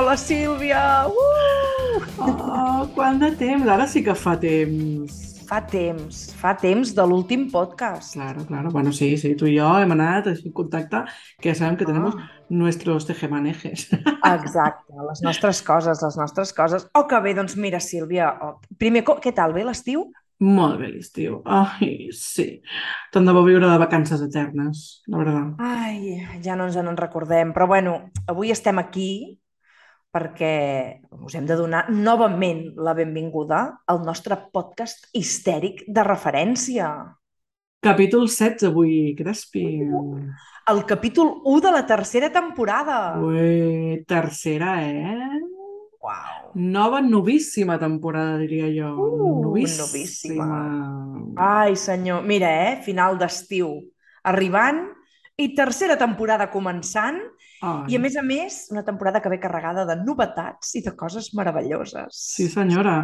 Hola, Sílvia! Uh! Oh, quant de temps? Ara sí que fa temps. Fa temps, fa temps de l'últim podcast. Claro, claro. Bueno, sí, sí, tu i jo hem anat així en contacte, que ja sabem que tenemos Ah. nuestros tejemanejes. Exacte, les nostres coses, les nostres coses. Oh, que bé, doncs mira, Sílvia, oh, primer, què tal, bé l'estiu? Molt bé l'estiu. Ai, sí. Tant de bo viure de vacances eternes, la veritat. Ai, ja no ens en recordem, però bueno, avui estem aquí perquè us hem de donar novament la benvinguda al nostre podcast histèric de referència. Capítol 16 avui, Crespi. El capítol 1 de la tercera temporada. Ui, tercera, eh? Uau! Nova, novíssima temporada, diria jo. Uh, novíssima. novíssima. Ai, senyor, mira, eh? Final d'estiu arribant i tercera temporada començant Ai. i, a més a més, una temporada que ve carregada de novetats i de coses meravelloses. Sí, senyora.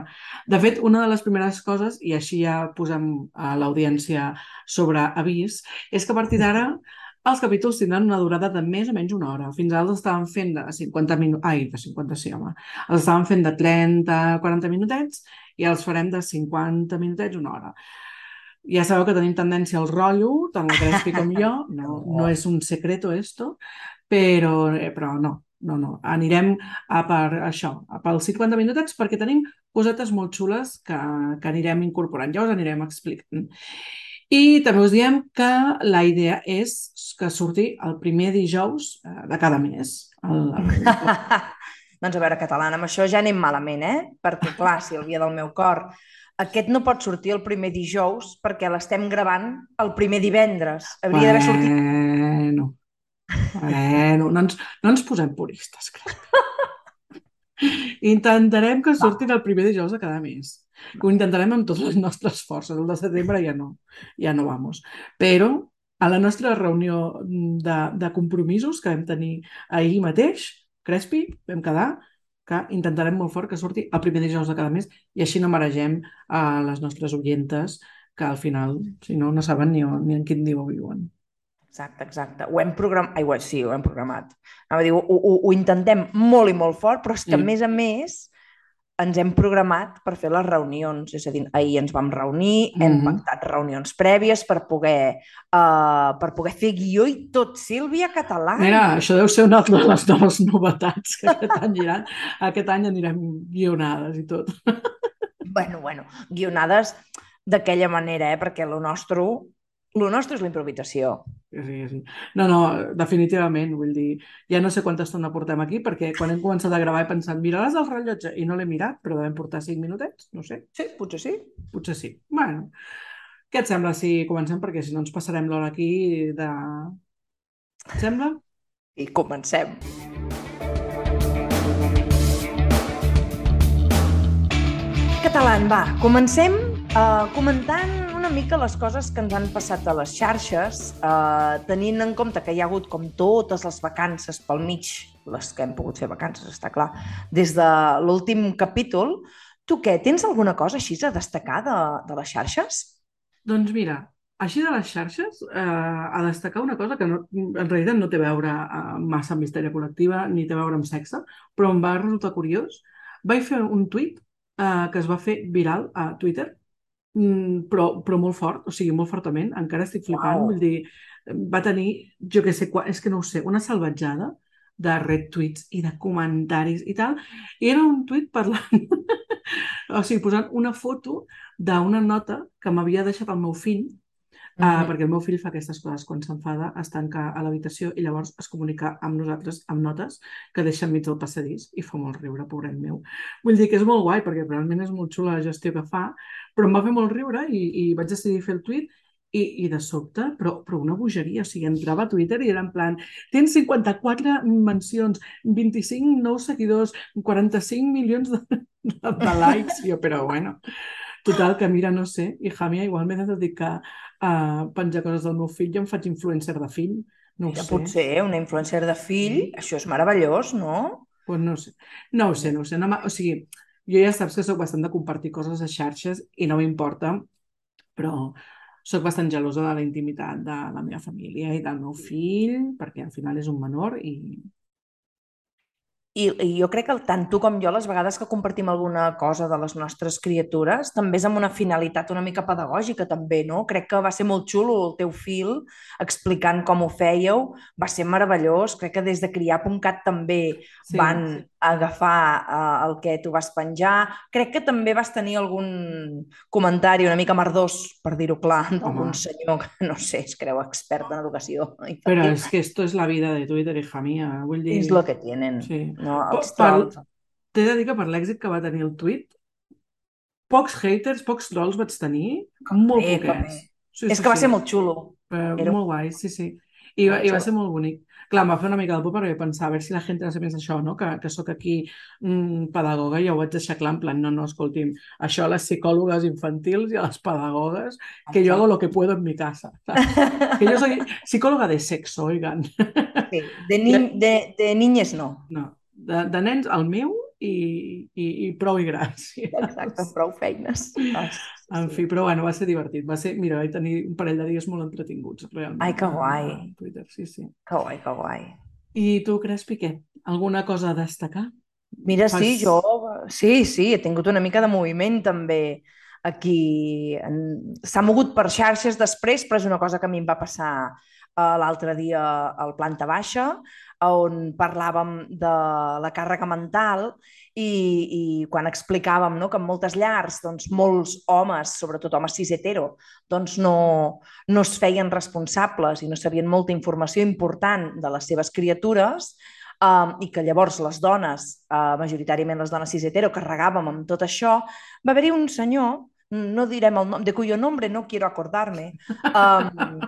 De fet, una de les primeres coses, i així ja posem a l'audiència sobre avís, és que a partir d'ara els capítols tindran una durada de més o menys una hora. Fins ara els estàvem fent de 50 minuts... Ai, de 50 sí, home. Els estàvem fent de 30, 40 minutets i els farem de 50 minutets, una hora. Ja sabeu que tenim tendència al rotllo, tant la Crespi com jo. No, no és un secreto esto, però, eh, però no, no, no. Anirem a per això, a pels 50 minutets, perquè tenim cosetes molt xules que, que anirem incorporant. Ja us anirem explicant. I també us diem que la idea és que surti el primer dijous eh, de cada mes. El, el... doncs a veure, catalana, amb això ja anem malament, eh? Perquè, clar, Sílvia del meu cor, aquest no pot sortir el primer dijous perquè l'estem gravant el primer divendres. Hauria d'haver sortit... Bueno, bueno, no ens, no ens posem puristes, crec. Intentarem que surtin el primer dijous de cada mes. Ho intentarem amb totes les nostres forces. El de setembre ja no, ja no vamos. Però a la nostra reunió de, de compromisos que vam tenir ahir mateix, Crespi, vam quedar que intentarem molt fort que surti el primer dijous de cada mes i així no maregem a les nostres oientes que al final, si no, no saben ni, on, ni en quin dia viuen. Exacte, exacte. Ho hem programat... Ai, sí, ho hem programat. Anava a dir, ho, ho, ho intentem molt i molt fort, però és que, a Mm. més a més, ens hem programat per fer les reunions. És a dir, ahir ens vam reunir, hem Mhm. pactat reunions prèvies per poder, uh, per poder fer guió i tot. Sílvia Català. Mira, això deu ser una de les noves novetats que aquest any aniran. Aquest any anirem guionades i tot. Bueno, bueno, guionades d'aquella manera, eh? perquè lo nostre, lo nostre és la improvisació. Sí, sí. No, no, definitivament, vull dir, ja no sé quanta estona portem aquí, perquè quan hem començat a gravar he pensat, miraràs el rellotge? I no l'he mirat, però devem portar 5 minutets, no sé, Sí, potser sí. potser sí. Bueno, què et sembla si comencem? Perquè si no ens passarem l'hora aquí de... Et sembla? I comencem. Catalan, va, comencem uh, comentant una mica les coses que ens han passat a les xarxes, uh, tenint en compte que hi ha hagut com totes les vacances pel mig, les que hem pogut fer vacances, està clar, des de l'últim capítol. Tu què, tens alguna cosa així a destacar de, de les xarxes? Doncs mira, així de les xarxes, eh, a destacar una cosa que no, en realitat no té a veure eh, massa amb histèria col·lectiva ni té a veure amb sexe, però em va resultar curiós. Vaig fer un tuit eh, que es va fer viral a Twitter, mm, però, però molt fort, o sigui, molt fortament, encara estic flipant, Uau. vull dir, va tenir, jo què sé, és que no ho sé, una salvatjada de retweets i de comentaris i tal, i era un tuit parlant, o sigui, posant una foto d'una nota que m'havia deixat el meu fill, uh, Mhm. perquè el meu fill fa aquestes coses quan s'enfada, es tanca a l'habitació i llavors es comunica amb nosaltres amb notes que deixa enmig del passadís i fa molt riure, pobret meu. Vull dir que és molt guai perquè realment és molt xula la gestió que fa, però em va fer molt riure i, i vaig decidir fer el tuit i, i de sobte, però, però una bogeria, o sigui, entrava a Twitter i era en plan, tens 54 mencions, 25 nous seguidors, 45 milions de, de, de likes, i jo, però bueno, total, que mira, no sé, i Jamia, igual m'he de dedicar a penjar coses del meu fill i em faig influencer de fill, no Ja sé. potser una influencer de fill, això és meravellós, no? Pues no ho sé. No ho sé, no ho sé. No o sigui, jo ja saps que sóc bastant de compartir coses a xarxes i no m'importa, però sóc bastant gelosa de la intimitat de la meva família i del meu fill, perquè al final és un menor i, i, I jo crec que tant tu com jo, les vegades que compartim alguna cosa de les nostres criatures, també és amb una finalitat una mica pedagògica, també, no? Crec que va ser molt xulo el teu fil explicant com ho fèieu, va ser meravellós. Crec que des de criar.cat també sí, van sí. agafar uh, el que tu vas penjar. Crec que també vas tenir algun comentari una mica merdós, per dir-ho clar, d'algun senyor que, no sé, es creu expert en educació. Però és que esto es la vida de Twitter, hija mía. Vull dir... És lo que tienen. Sí. No, T'he de dir que per l'èxit que va tenir el tuit, pocs haters, pocs trolls vaig tenir, molt bé, poquets. Sí, és sí, que va sí. ser molt xulo. Però, Era... Molt guai, sí, sí. I, va, I va ser molt bonic. Clar, em va fer una mica de por perquè pensar a veure si la gent no se pensa això, no? que, que sóc aquí mm, pedagoga i ja ho vaig deixar clar en plan, no, no, escolti'm, això a les psicòlogues infantils i a les pedagogues, que jo hago lo que puedo en mi casa. que jo soy psicòloga de sexo, oigan. Sí, de, ni, de, de niñes no. No, de, de nens el meu i, i, i prou i gràcies. Exacte, prou feines. Ah, sí, en fi, però bueno, va ser divertit. Va ser, mira, vaig tenir un parell de dies molt entretinguts, realment. Ai, que guai. Twitter, sí, sí. Que guai, que guai. I tu, Crespi, què? Alguna cosa a destacar? Mira, Fas... sí, jo... Sí, sí, he tingut una mica de moviment també aquí. S'ha mogut per xarxes després, però és una cosa que a mi em va passar uh, l'altre dia al planta baixa on parlàvem de la càrrega mental i, i quan explicàvem no, que en moltes llars doncs, molts homes, sobretot homes cis hetero, doncs no, no es feien responsables i no sabien molta informació important de les seves criatures um, i que llavors les dones, uh, majoritàriament les dones cis hetero, carregàvem amb tot això, va haver-hi un senyor no direm el nom, de cuyo nombre no quiero acordarme, um,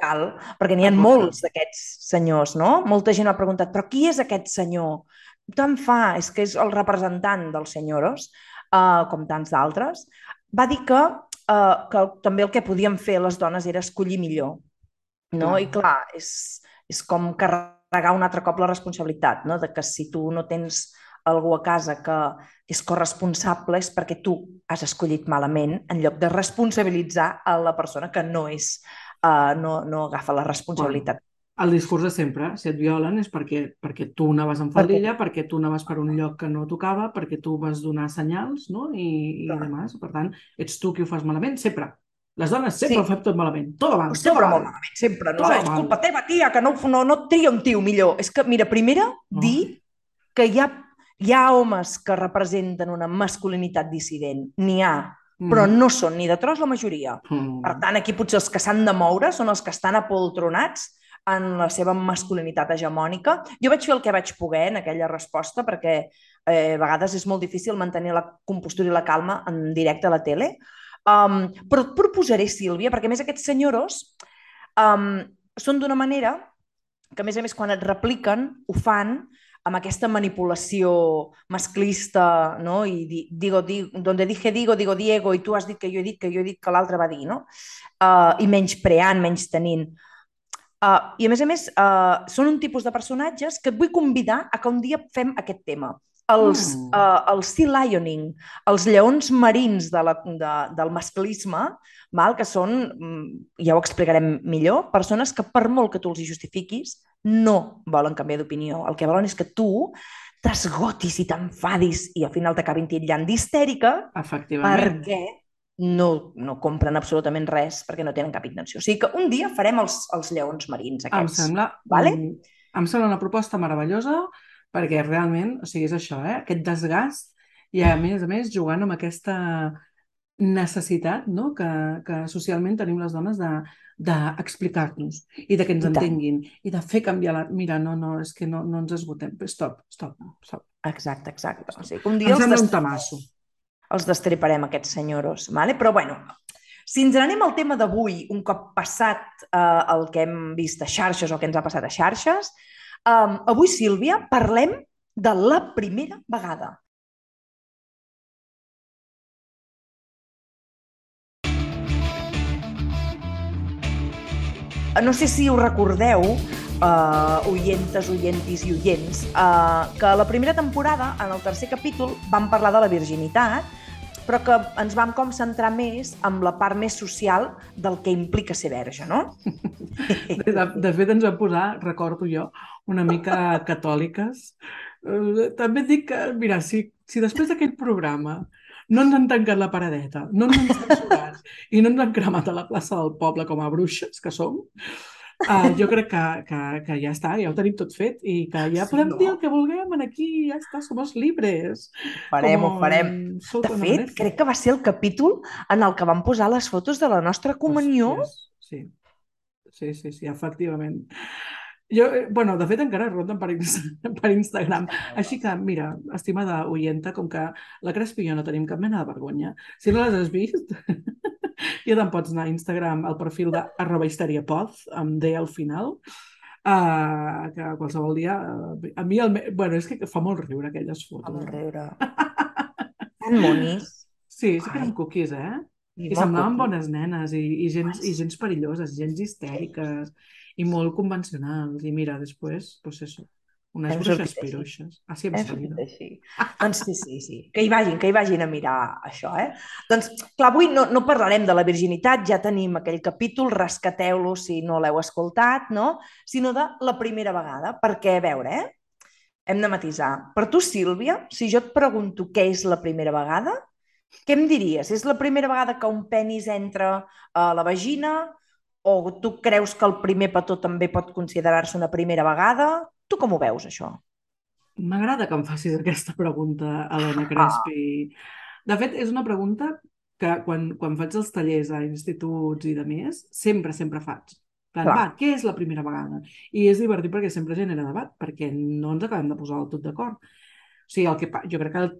cal, perquè n'hi ha molts d'aquests senyors, no? Molta gent ha preguntat, però qui és aquest senyor? Tant fa, és que és el representant dels senyoros, uh, com tants d'altres. Va dir que, uh, que també el que podien fer les dones era escollir millor. No? Clar. I clar, és, és com carregar un altre cop la responsabilitat, no? de que si tu no tens algú a casa que és corresponsable és perquè tu has escollit malament en lloc de responsabilitzar a la persona que no és uh, no, no agafa la responsabilitat. Bueno, el discurs de sempre, si et violen és perquè, perquè tu anaves en faldilla, perquè, perquè tu anaves per un lloc que no tocava, perquè tu vas donar senyals, no? I, i demás. Per tant, ets tu qui ho fas malament, sempre. Les dones sempre sí. ho fem tot malament. Tot mal. Sempre tot molt malament, sempre. No, és culpa teva, tia, que no, no, no tria un tio millor. És que, mira, primera, no. dir que hi ha, hi ha homes que representen una masculinitat dissident. N'hi ha però mm. no són ni de tros la majoria. Mm. Per tant, aquí potser els que s'han de moure són els que estan apoltronats en la seva masculinitat hegemònica. Jo vaig fer el que vaig poder en aquella resposta perquè eh, a vegades és molt difícil mantenir la compostura i la calma en directe a la tele. Um, però et proposaré, Sílvia, perquè més aquests senyoros um, són d'una manera que a més a més quan et repliquen ho fan amb aquesta manipulació masclista, no? I di, digo, digo, donde dije digo, digo Diego, i tu has dit que jo he dit que jo he dit que l'altre va dir, no? Uh, I menys preant, menys tenint. Uh, I a més a més, uh, són un tipus de personatges que et vull convidar a que un dia fem aquest tema els, mm. uh, el sea lioning, els lleons marins de la, de, del masclisme, mal, que són, mm, ja ho explicarem millor, persones que per molt que tu els hi justifiquis, no volen canviar d'opinió. El que volen és que tu t'esgotis i t'enfadis i al final t'acabin titllant d'histèrica perquè no, no compren absolutament res perquè no tenen cap intenció. O sigui que un dia farem els, els lleons marins aquests. Em sembla, vale? em sembla una proposta meravellosa perquè realment, o sigui, és això, eh? aquest desgast i a més a més jugant amb aquesta necessitat no? que, que socialment tenim les dones de d'explicar-nos i de que ens I entenguin i de fer canviar la... Mira, no, no, és que no, no ens esgotem. Stop, stop, stop. Exacte, exacte. O sigui, un dia em sembla un tamasso. Els destriparem, aquests senyoros. Vale? Però, bueno, si ens anem al tema d'avui, un cop passat eh, el que hem vist a xarxes o que ens ha passat a xarxes, Um, avui, Sílvia, parlem de la primera vegada. No sé si us recordeu, uh, oientes, oientis i oients, uh, que a la primera temporada, en el tercer capítol, vam parlar de la virginitat però que ens vam com centrar més amb la part més social del que implica ser verge, no? De, de fet, ens va posar, recordo jo, una mica catòliques. Eh, també dic que, mira, si, si després d'aquell programa no ens han tancat la paradeta, no ens han censurat i no ens han cremat a la plaça del poble com a bruixes que som, uh, jo crec que, que, que ja està, ja ho tenim tot fet i que ja sí, podem no? dir el que vulguem en aquí, ja està, som els libres. Farem, ho farem. De fet, crec que va ser el capítol en el que vam posar les fotos de la nostra comunió. Hòsties, sí, sí, sí, sí, efectivament. Jo, eh, bueno, de fet encara ronden per, per Instagram. Així que, mira, estimada oienta, com que la Crespi i jo no tenim cap mena de vergonya, si no les has vist, ja te'n pots anar a Instagram al perfil de arroba histeriapod, amb D al final, uh, que qualsevol dia... Uh, a mi, el, bueno, és que fa molt riure aquelles fotos. Fa molt riure. Tan monis. Sí, sí que eren cookies, eh? I, I semblaven bones nenes i, i, gens, i gens perilloses, gens histèriques i molt convencionals. I mira, després, pues això, unes hem bruixes piruixes. Així hem, hem salido. Així. doncs sí, sí, sí. Que hi vagin, que hi vagin a mirar això, eh? Doncs, clar, avui no, no parlarem de la virginitat, ja tenim aquell capítol, rescateu-lo si no l'heu escoltat, no? Sinó de la primera vegada, perquè, a veure, eh? Hem de matisar. Per tu, Sílvia, si jo et pregunto què és la primera vegada, què em diries? És la primera vegada que un penis entra a la vagina? O tu creus que el primer petó també pot considerar-se una primera vegada? Tu com ho veus, això? M'agrada que em facis aquesta pregunta, Helena Crespi. Ah. De fet, és una pregunta que quan, quan faig els tallers a instituts i de més, sempre, sempre faig. Plan, va, què és la primera vegada? I és divertit perquè sempre genera debat, perquè no ens acabem de posar del tot d'acord. O sigui, el que, jo crec que el,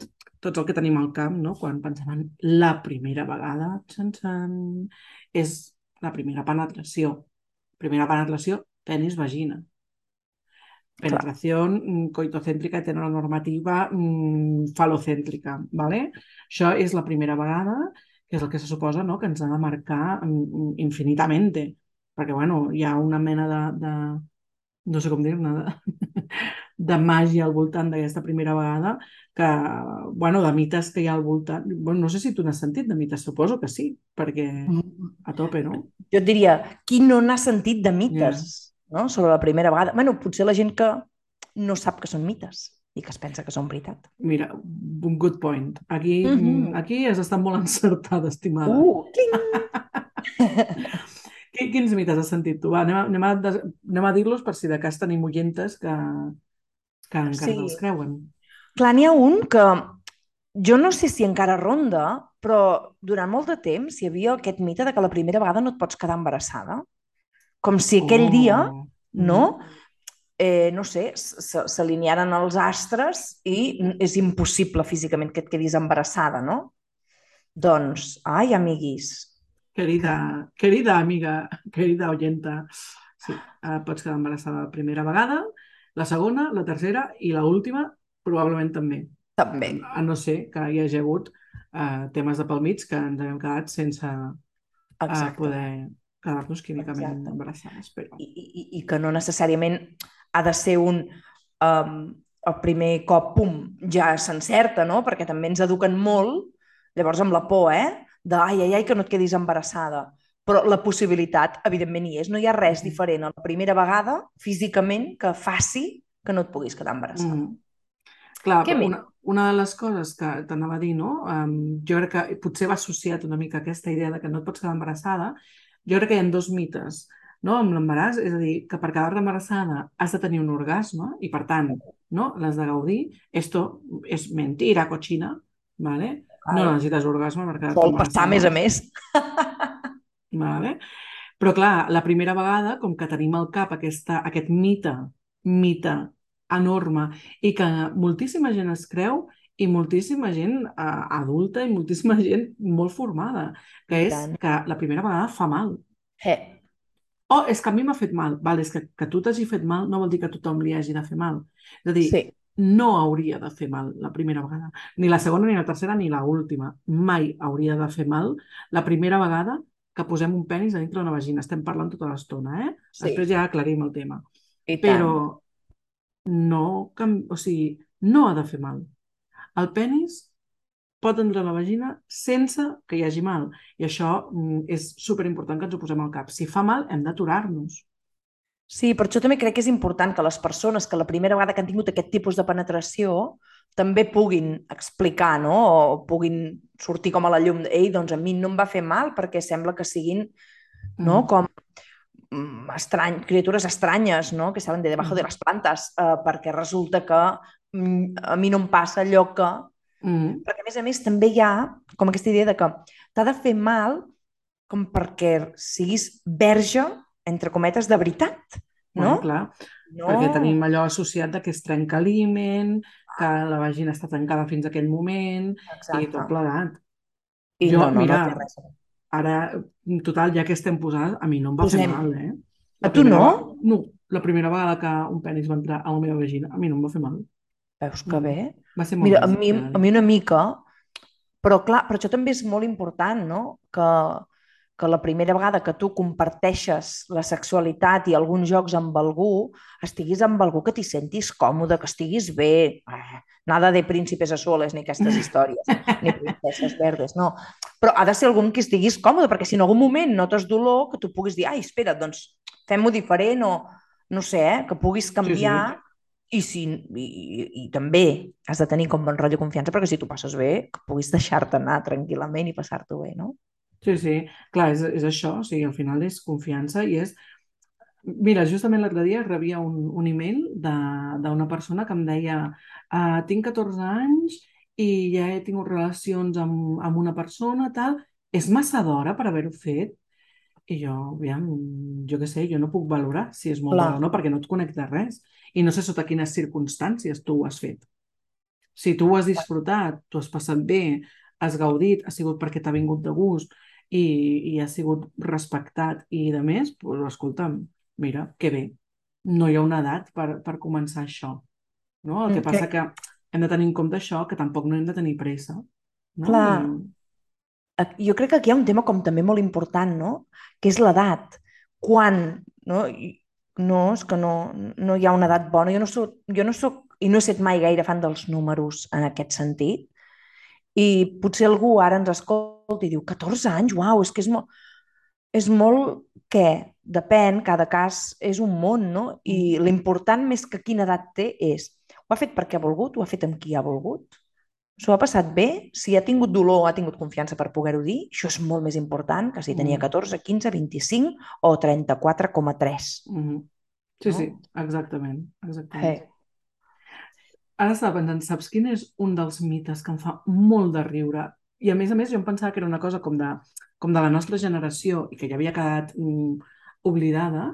tots el que tenim al camp, no? quan pensem en la primera vegada, xan, xan, és la primera penetració. Primera penetració, penis, vagina. Penetración mm, coitocèntrica heteronormativa mm, falocèntrica. ¿vale? Això és la primera vegada, que és el que se suposa no? que ens ha de marcar mm, infinitament. Perquè bueno, hi ha una mena de, de no sé com dir-ne, de, de màgia al voltant d'aquesta primera vegada, que, bueno, de mites que hi ha al voltant... Bueno, no sé si tu n'has sentit de mites, suposo que sí, perquè a tope, no? Jo et diria, qui no n'ha sentit de mites yeah. no? sobre la primera vegada? bueno, potser la gent que no sap que són mites i que es pensa que són veritat. Mira, un good point. Aquí, mm -hmm. aquí has estat molt encertada, estimada. Uh, Quins mites has sentit tu? Va, anem a, anem a, anem a dir-los per si de cas tenim oientes que, que encara sí. no els creuen. Clar, n'hi ha un que jo no sé si encara ronda, però durant molt de temps hi havia aquest mite de que la primera vegada no et pots quedar embarassada. Com si aquell oh. dia, no? Eh, no sé, s'alinearen els astres i és impossible físicament que et quedis embarassada, no? Doncs, ai, amiguis. Querida, querida amiga, querida oyenta, sí, eh, pots quedar embarassada la primera vegada, la segona, la tercera i la última probablement també. També. A no ser que hi hagi hagut uh, temes de pel mig que ens hem quedat sense uh, poder quedar-nos químicament Exacte. embarassades. Però... I, i, I que no necessàriament ha de ser un... Um, el primer cop, pum, ja s'encerta, no? Perquè també ens eduquen molt, llavors amb la por, eh? De, ai, ai, ai, que no et quedis embarassada però la possibilitat, evidentment, hi és. No hi ha res diferent a la primera vegada, físicament, que faci que no et puguis quedar embarassada. Mm. Clar, una, una de les coses que t'anava a dir, no? Um, jo crec que potser va associat una mica aquesta idea de que no et pots quedar embarassada. Jo crec que hi ha dos mites no? amb l'embaràs, és a dir, que per quedar-te embarassada has de tenir un orgasme i, per tant, no? l'has de gaudir. Esto és mentira, cochina, ¿vale? No necessites orgasme embarassada. Vol passar més a més. Vale? Però clar, la primera vegada, com que tenim al cap aquesta, aquest mite, mite enorme, i que moltíssima gent es creu, i moltíssima gent uh, adulta i moltíssima gent molt formada, que és que la primera vegada fa mal. Eh. Oh, és que a mi m'ha fet mal. Val, és que, que tu t'hagi fet mal no vol dir que a tothom li hagi de fer mal. És a dir, sí. No hauria de fer mal la primera vegada. Ni la segona, ni la tercera, ni la última. Mai hauria de fer mal la primera vegada que posem un penis a dintre d'una vagina. Estem parlant tota l'estona, eh? Sí. Després ja aclarim el tema. I Però no, o sigui, no ha de fer mal. El penis pot entrar a la vagina sense que hi hagi mal. I això mm, és superimportant que ens ho posem al cap. Si fa mal, hem d'aturar-nos. Sí, per això també crec que és important que les persones que la primera vegada que han tingut aquest tipus de penetració també puguin explicar, no? O puguin sortir com a la llum. Ei, doncs a mi no em va fer mal perquè sembla que siguin, no? Mm. Com mm, estrany, criatures estranyes, no? Que saben de debajo de Mm. les plantes, eh, perquè resulta que mm, a mi no em passa allò que... Mm. Perquè, a més a més, també hi ha com aquesta idea de que t'ha de fer mal com perquè siguis verge, entre cometes, de veritat, no? Bueno, clar, no. perquè tenim allò associat que es trenca l'himen, que la vagina està tancada fins a aquell moment i Exacte. tot plegat. I Jo, no, no, mira, no té res. Ara, total, ja que estem posades, a mi no em va fer Posem. mal, eh? A tu no? vegada- No, la primera vegada que un penis va entrar a la meva vagina, a mi no em va fer mal. Veus que Mm. bé? Va ser molt Mira, a mi, ja. a mi una mica, però clar, per això també és molt important, no? Que, que la primera vegada que tu comparteixes la sexualitat i alguns jocs amb algú, estiguis amb algú que t'hi sentis còmode, que estiguis bé. Eh, nada de príncipes azules ni aquestes històries, ni princeses verdes, no. Però ha de ser algú amb qui estiguis còmode, perquè si en algun moment notes dolor, que tu puguis dir, ai, espera, doncs fem-ho diferent o no sé, eh, que puguis canviar i, si, i, i, i també has de tenir com bon rotllo confiança perquè si tu passes bé, que puguis deixar-te anar tranquil·lament i passar-t'ho bé, no? Sí, sí, clar, és, és això, o sigui, al final és confiança i és... Mira, justament l'altre dia rebia un, un email d'una persona que em deia uh, tinc 14 anys i ja he tingut relacions amb, amb una persona, tal, és massa d'hora per haver-ho fet? I jo, aviam, jo què sé, jo no puc valorar si és molt d'hora o no, perquè no et connecta res. I no sé sota quines circumstàncies tu ho has fet. Si tu ho has disfrutat, tu has passat bé, has gaudit, ha sigut perquè t'ha vingut de gust i, i ha sigut respectat i de més, doncs, escolta'm, mira, que bé. No hi ha una edat per, per començar això. No? El que Mm, passa que hem de tenir en compte això, que tampoc no hem de tenir pressa. No? Clar. Jo crec que aquí hi ha un tema com també molt important, no? Que és l'edat. Quan, no? No, és que no, no hi ha una edat bona. Jo no soc, jo no soc, i no he estat mai gaire fan dels números en aquest sentit, i potser algú ara ens escolta i diu 14 anys, uau, és que és molt... És molt què? Depèn, cada cas és un món, no? I l'important més que quina edat té és ho ha fet perquè ha volgut, ho ha fet amb qui ha volgut, s'ho ha passat bé, si ha tingut dolor, ha tingut confiança per poder-ho dir, això és molt més important que si tenia Mm. 14, 15, 25 o 34,3. Mhm. Sí, No? sí, exactament. exactament. Hey. Ara estava pensant, saps quin és un dels mites que em fa molt de riure? I a més a més jo em pensava que era una cosa com de, com de la nostra generació i que ja havia quedat mm, oblidada,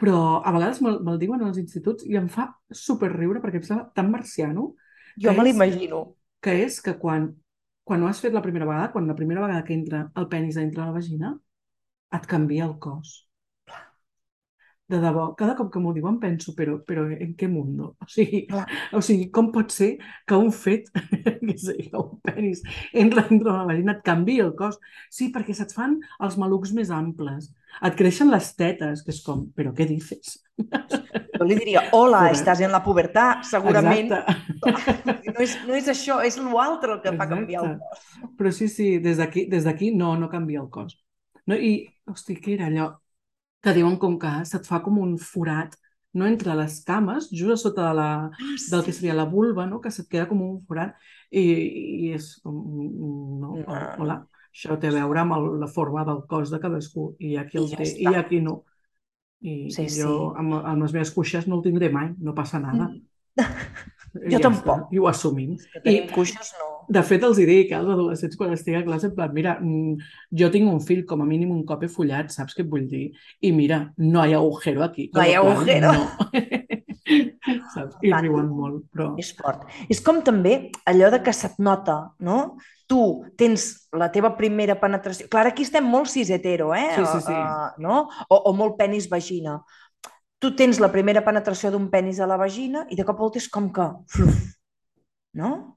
però a vegades me'l me diuen als instituts i em fa superriure perquè em sembla tan marciano Jo me l'imagino. que és que quan, quan ho has fet la primera vegada, quan la primera vegada que entra el penis a dintre la vagina, et canvia el cos. De debò, cada cop que m'ho diuen penso, però, però en què mundo? O sigui, Clar. o sigui, com pot ser que un fet, que sé, que un penis entra dintre la vagina et canvi el cos? Sí, perquè se't fan els malucs més amples, et creixen les tetes, que és com, però què dices? Jo li diria, hola, Correcte. estàs en la pubertat, segurament. Exacte. No és, no és això, és l'altre el que fa canviar el Exacte. cos. Però sí, sí, des d'aquí no, no canvia el cos. No, I, hosti, què era allò? Que diuen com que se't fa com un forat, no entre les cames, just a sota de la, del que seria la vulva, no? que se't queda com un forat i, i és com, no, No. hola, això té a veure amb el, la forma del cos de cadascú i hi ha qui I el ja té està. i hi ha qui no. I, Sí, i jo sí. amb, amb les meves cuixes no el tindré mai, no passa nada. Jo tampoc. I ho assumim. I, cuixes, no. De fet, els hi dic als adolescents quan estic a classe, en plan, mira, mm, jo tinc un fill, com a mínim un cop he follat, saps què et vull dir? I mira, no hi ha agujero aquí. No hi ha agujero. No. saps? I Tant. riuen molt, però... És fort. És com també allò de que se't nota, no? Tu tens la teva primera penetració... Clar, aquí estem molt cis hetero, eh? Sí, sí, sí. Uh, no? O, o molt penis vagina. Tu tens la primera penetració d'un penis a la vagina i de cop volta és com que... Fluf, no?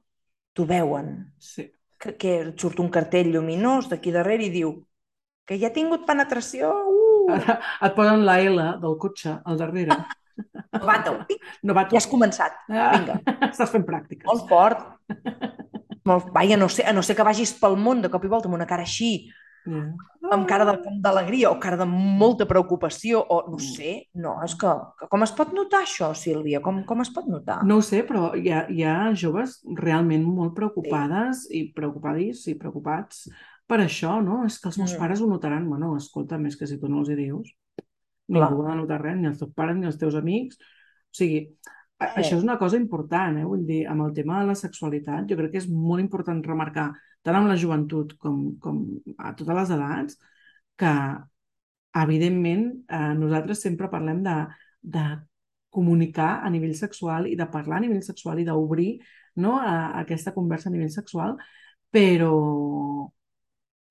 T'ho veuen. Sí. Que, que surt un cartell lluminós d'aquí darrere i diu que ja ha tingut penetració. Uh! Ara et posen la L del cotxe al darrere. Novato. No va Ja has començat. Ah, Vinga. Estàs fent pràctiques. Molt fort. Molt, vaja, no sé, a no ser que vagis pel món de cop i volta amb una cara així, Yeah. amb cara de- d'alegria o cara de molta preocupació, o no sé, no, és que, que com es pot notar això, Sílvia? Com, com es pot notar? No ho sé, però hi ha, hi ha joves realment molt preocupades i preocupades i preocupats per això, no? És que els meus Mm. pares ho notaran. Bueno, escolta, més que si tu no els hi dius, Clar. ningú ha de notar res, ni els teus pares ni els teus amics. O sigui, Sí. això és una cosa important, eh? Vull dir, amb el tema de la sexualitat, jo crec que és molt important remarcar, tant amb la joventut com, com a totes les edats, que evidentment eh, nosaltres sempre parlem de, de comunicar a nivell sexual i de parlar a nivell sexual i d'obrir no, a, a aquesta conversa a nivell sexual, però,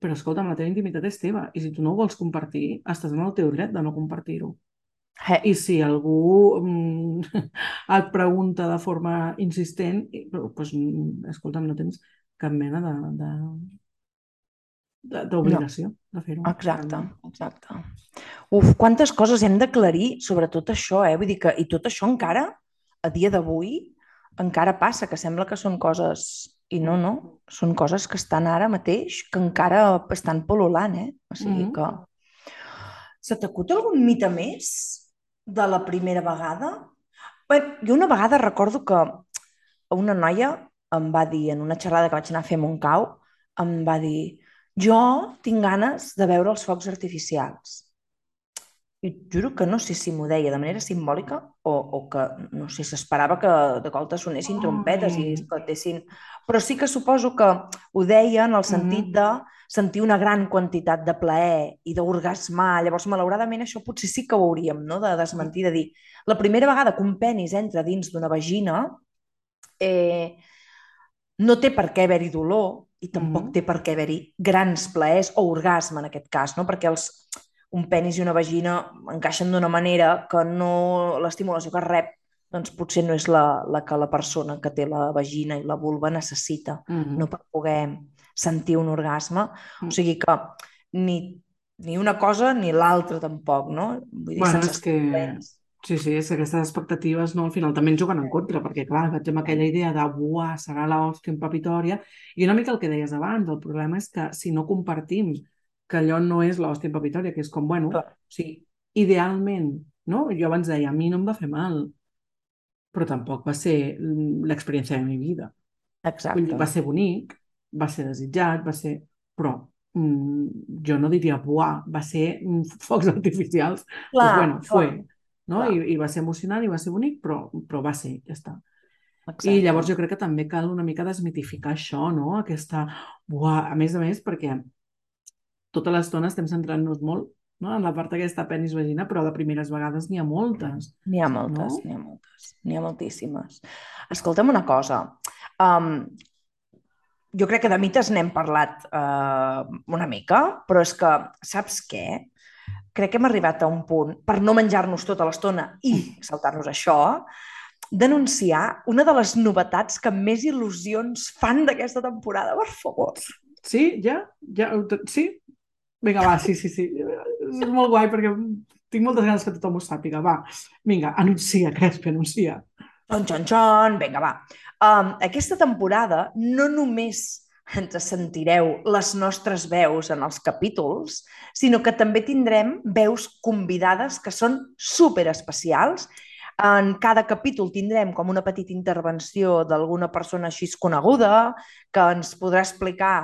però escolta'm, la teva intimitat és teva i si tu no ho vols compartir, estàs en el teu dret de no compartir-ho. Eh, I si algú mm, et pregunta de forma insistent, doncs, escolta'm, no tens cap mena de, de, de, d'obligació de fer-ho. Exacte, exacte. Uf, quantes coses hem d'aclarir sobre tot això, eh? Vull dir que, i tot això encara, a dia d'avui, encara passa, que sembla que són coses... I no, no, són coses que estan ara mateix, que encara estan pol·lulant, eh? O sigui Mhm. que... Se t'acut algun mite més de la primera vegada? Bé, jo una vegada recordo que una noia em va dir, en una xerrada que vaig anar a fer a Montcau, em va dir jo tinc ganes de veure els focs artificials. I juro que no sé si m'ho deia de manera simbòlica o, o que, no sé, s'esperava que de colta sonessin trompetes i esclatessin. Però sí que suposo que ho deia en el sentit de sentir una gran quantitat de plaer i d'orgasmar. Llavors, malauradament, això potser sí que ho hauríem no? de desmentir, de dir la primera vegada que un penis entra dins d'una vagina eh, no té per què haver-hi dolor i tampoc Mhm. té per què haver-hi grans plaers o orgasme en aquest cas, no? perquè els, un penis i una vagina encaixen d'una manera que no l'estimulació que rep doncs potser no és la, la que la persona que té la vagina i la vulva necessita, Mhm. no per poder sentir un orgasme. Mm. O sigui que ni, ni una cosa ni l'altra tampoc, no? Vull dir, Bueno, sense és que- estar Sí, sí, és que aquestes expectatives no, al final també ens juguen en contra, perquè clar, vaig amb aquella idea de buah, serà l'hòstia empapitòria, i una mica el que deies abans, el problema és que si no compartim que allò no és l'hòstia empapitòria, que és com, bueno, Clar. o sigui, idealment, no? Jo abans deia, a mi no em va fer mal, però tampoc va ser l'experiència de la meva vida. Vull Exacte. dir, va ser bonic, va ser desitjat, va ser... Però mm, jo no diria, buah, va ser mm, focs artificials. Clar, pues bueno, fue, clar, no? clar. I, I va ser emocionant i va ser bonic, però, però va ser, ja està. exacte. I llavors jo crec que també cal una mica desmitificar això, no? Aquesta... Buah, a més a més, perquè tota l'estona estem centrant-nos molt no? en la part aquesta penis-vagina, però de primeres vegades n'hi ha moltes. N'hi ha moltes, No? n'hi ha moltes, n'hi ha moltíssimes. Escolta'm una cosa. Um, jo crec que de mites n'hem parlat uh, una mica, però és que, saps què? Crec que hem arribat a un punt, per no menjar-nos tota l'estona i saltar-nos això, denunciar una de les novetats que més il·lusions fan d'aquesta temporada, per favor. Sí? Ja? ja sí? Vinga, va, sí, sí, sí. És molt guai perquè tinc moltes ganes que tothom ho sàpiga. Va, vinga, anuncia, Crespi, anuncia. Xon, xon, xon, vinga, va. Um, aquesta temporada no només ens sentireu les nostres veus en els capítols, sinó que també tindrem veus convidades que són super especials. En cada capítol tindrem com una petita intervenció d'alguna persona així coneguda que ens podrà explicar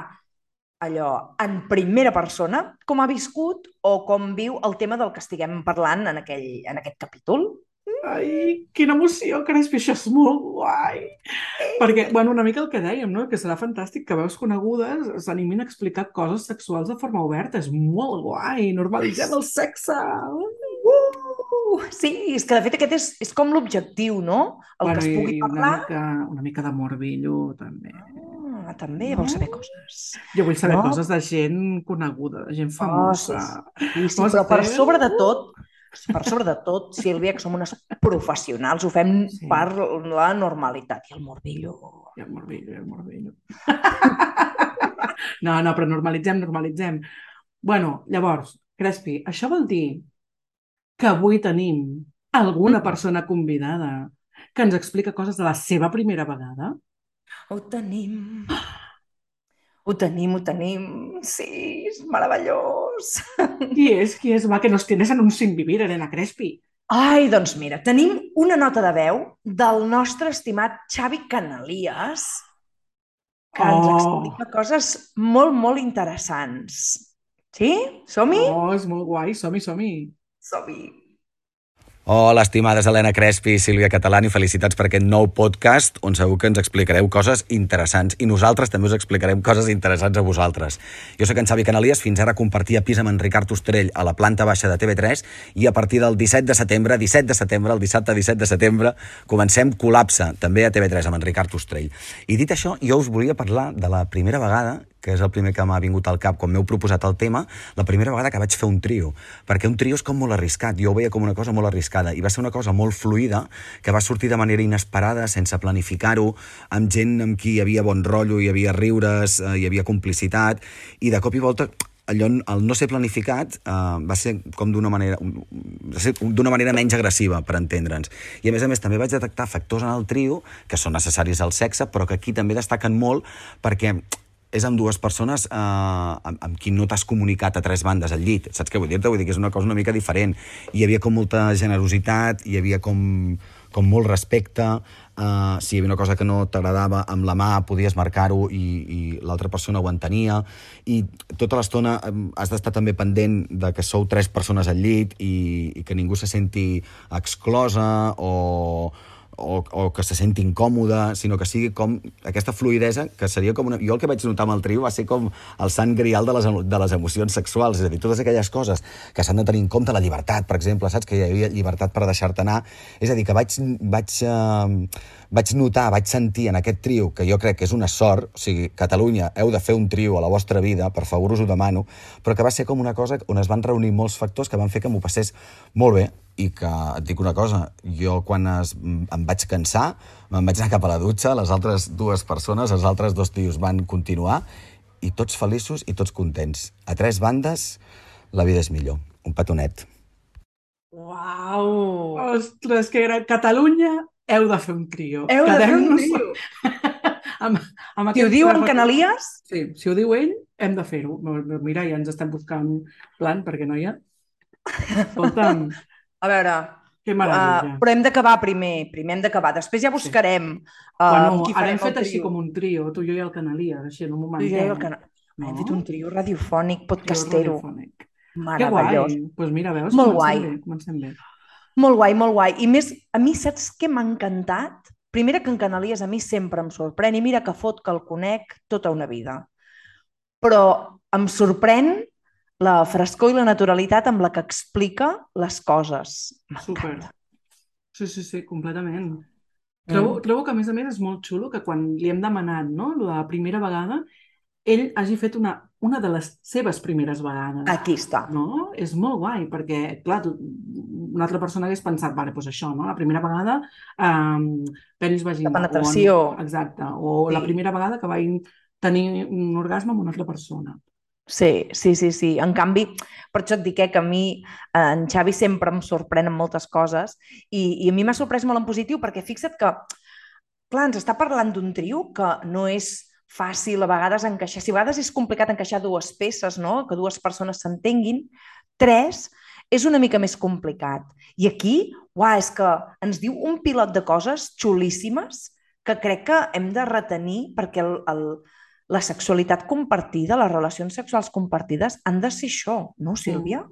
allò en primera persona, com ha viscut o com viu el tema del que estiguem parlant en, aquell, en aquest capítol. Ai, quina emoció, això és molt guai. Perquè, bueno, una mica el que dèiem, no? Que serà fantàstic que veus conegudes s'animin a explicar coses sexuals de forma oberta. És molt guai, normalitzem el sexe. Uh, sí, és que de fet aquest és, és com l'objectiu, no? El bueno, que es pugui i una parlar. mica, una mica de morbillo, també. Ah, també No? vols saber coses. Jo vull saber No? coses de gent coneguda, de gent Oh, sí, famosa. sí, sí, Vamos però a per fer- sobre de tot, per sobre de tot, Sílvia, que som unes professionals, ho fem Sí. per la normalitat i el morbillo. I el morbillo, i el morbillo. No, no, però normalitzem, normalitzem. Bueno, llavors, Crespi, això vol dir que avui tenim alguna persona convidada que ens explica coses de la seva primera vegada? Ho tenim. Ho tenim, ho tenim. Sí, és meravellós. Qui és? Qui és? Va, que nos tienes en un sin vivir, Elena Crespi. Ai, doncs mira, tenim una nota de veu del nostre estimat Xavi Canalies, que ens Oh. explica coses molt, molt interessants. Sí? Som-hi? Oh, és molt guai, som-hi, som-hi. Som-hi. Hola, estimades Helena Crespi i Sílvia Catalán i felicitats per aquest nou podcast on segur que ens explicareu coses interessants i nosaltres també us explicarem coses interessants a vosaltres. Jo sóc en Xavi Canalies, fins ara compartia pis amb en Ricard Ostrell a la planta baixa de TV3 i a partir del 17 de setembre, 17 de setembre, el dissabte 17 de setembre, comencem Col·lapse, també a TV3 amb en Ricard Ostrell. I dit això, jo us volia parlar de la primera vegada que és el primer que m'ha vingut al cap quan m'heu proposat el tema, la primera vegada que vaig fer un trio. Perquè un trio és com molt arriscat, jo ho veia com una cosa molt arriscada, i va ser una cosa molt fluida, que va sortir de manera inesperada, sense planificar-ho, amb gent amb qui hi havia bon rotllo, hi havia riures, eh, hi havia complicitat, i de cop i volta allò, el no ser planificat eh, va ser com d'una manera va ser d'una manera menys agressiva per entendre'ns i a més a més també vaig detectar factors en el trio que són necessaris al sexe però que aquí també destaquen molt perquè és amb dues persones eh, amb, amb qui no t'has comunicat a tres bandes al llit. Saps què vull dir-te? Vull dir que és una cosa una mica diferent. Hi havia com molta generositat, hi havia com, com molt respecte, eh, si hi havia una cosa que no t'agradava, amb la mà podies marcar-ho i, i l'altra persona ho entenia, i tota l'estona eh, has d'estar també pendent de que sou tres persones al llit i, i que ningú se senti exclosa o, o, o que se senti incòmode, sinó que sigui com aquesta fluidesa, que seria com una... Jo el que vaig notar amb el trio va ser com el sant grial de les, de les emocions sexuals, és a dir, totes aquelles coses que s'han de tenir en compte, la llibertat, per exemple, saps? Que hi havia llibertat per deixar-te anar. És a dir, que vaig, vaig, eh, vaig notar, vaig sentir en aquest trio, que jo crec que és una sort, o sigui, Catalunya, heu de fer un trio a la vostra vida, per favor us ho demano, però que va ser com una cosa on es van reunir molts factors que van fer que m'ho passés molt bé, i que et dic una cosa, jo quan es, em vaig cansar, me'n vaig anar cap a la dutxa, les altres dues persones, els altres dos tios van continuar, i tots feliços i tots contents. A tres bandes, la vida és millor. Un petonet. Uau! Ostres, que era Catalunya, heu de fer un trio. Heu de fer un trio. amb, amb Si ho diu en Canalies, Sí, si ho diu ell, hem de fer-ho. Mira, ja ens estem buscant plan, perquè no hi ha. Escolta'm, a veure, que uh, meravella. però hem d'acabar primer, primer hem d'acabar. Després ja buscarem uh, bueno, qui ara farem hem fet així trio. com un trio, tu, jo i el Canalia, així en un moment. Tu jo i el Cana- No? Hem fet un trio radiofònic, Trio podcastero. radiofònic. Que guai. Doncs pues mira, veus, Molt comencem guai. bé, comencem bé. Molt guai, molt guai. I més, a mi saps què m'ha encantat? Primera que en Canalies a mi sempre em sorprèn i mira que fot que el conec tota una vida. Però em sorprèn la frescor i la naturalitat amb la que explica les coses. Super. M'encanta. Sí, sí, sí, completament. Trobo, Mm. trobo que, a més a més, és molt xulo que quan li hem demanat, no?, la primera vegada, ell hagi fet una, una de les seves primeres vegades. Aquí està. No? És molt guai, perquè, clar, tu, una altra persona hagués pensat, vale, doncs això, no? La primera vegada, um, penis vagina. La penetració. O, exacte. O la Sí. primera vegada que vaig tenir un orgasme amb una altra persona. Sí, sí, sí, sí. En canvi, per això et dic eh, que a mi eh, en Xavi sempre em sorprèn en moltes coses i, i a mi m'ha sorprès molt en positiu perquè fixa't que, clar, ens està parlant d'un trio que no és fàcil a vegades encaixar, si a vegades és complicat encaixar dues peces, no? que dues persones s'entenguin, tres és una mica més complicat. I aquí, uah, és que ens diu un pilot de coses xulíssimes que crec que hem de retenir perquè el, el, la sexualitat compartida, les relacions sexuals compartides han de ser això, no, Sílvia?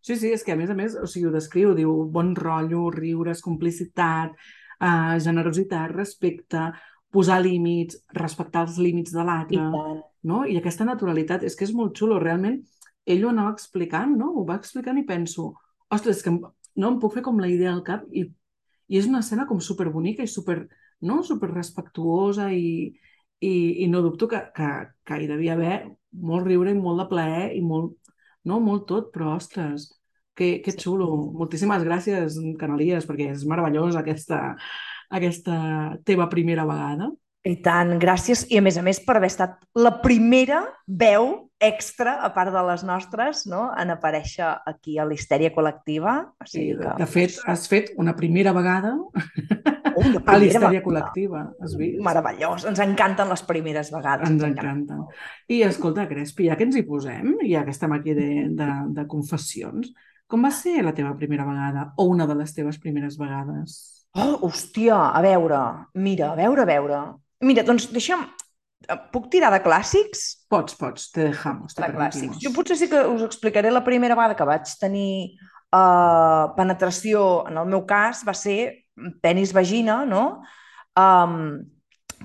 Sí, sí, és que a més a més, o sigui, ho descriu, diu bon rotllo, riures, complicitat, eh, generositat, respecte, posar límits, respectar els límits de l'altre, no? I aquesta naturalitat, és que és molt xulo, realment, ell ho anava explicant, no? Ho va explicant i penso, ostres, és que no em puc fer com la idea al cap i, i és una escena com superbonica i super, no? super respectuosa i, i, i no dubto que, que, que hi devia haver molt riure i molt de plaer i molt, no? molt tot, però ostres, que, que xulo. Moltíssimes gràcies, Canalies, perquè és meravellosa aquesta, aquesta teva primera vegada. I tant, gràcies. I a més a més per haver estat la primera veu extra, a part de les nostres, no? en aparèixer aquí a l'Histèria Col·lectiva. O sigui que... De fet, has fet una primera vegada Oh, una a primera l'Histèria vegada. Col·lectiva. Has vist? Meravellós, ens encanten les primeres vegades. Ens encanten. I escolta, Crespi, ja que ens hi posem, ja que estem aquí de, de, de confessions, com va ser la teva primera vegada o una de les teves primeres vegades? Oh, hòstia, a veure, mira, a veure, a veure. Mira, doncs deixa'm... Puc tirar de clàssics? Pots, pots, te dejamos, te De clàssics. Jo potser sí que us explicaré la primera vegada que vaig tenir uh, penetració, en el meu cas, va ser penis-vagina, no? Um,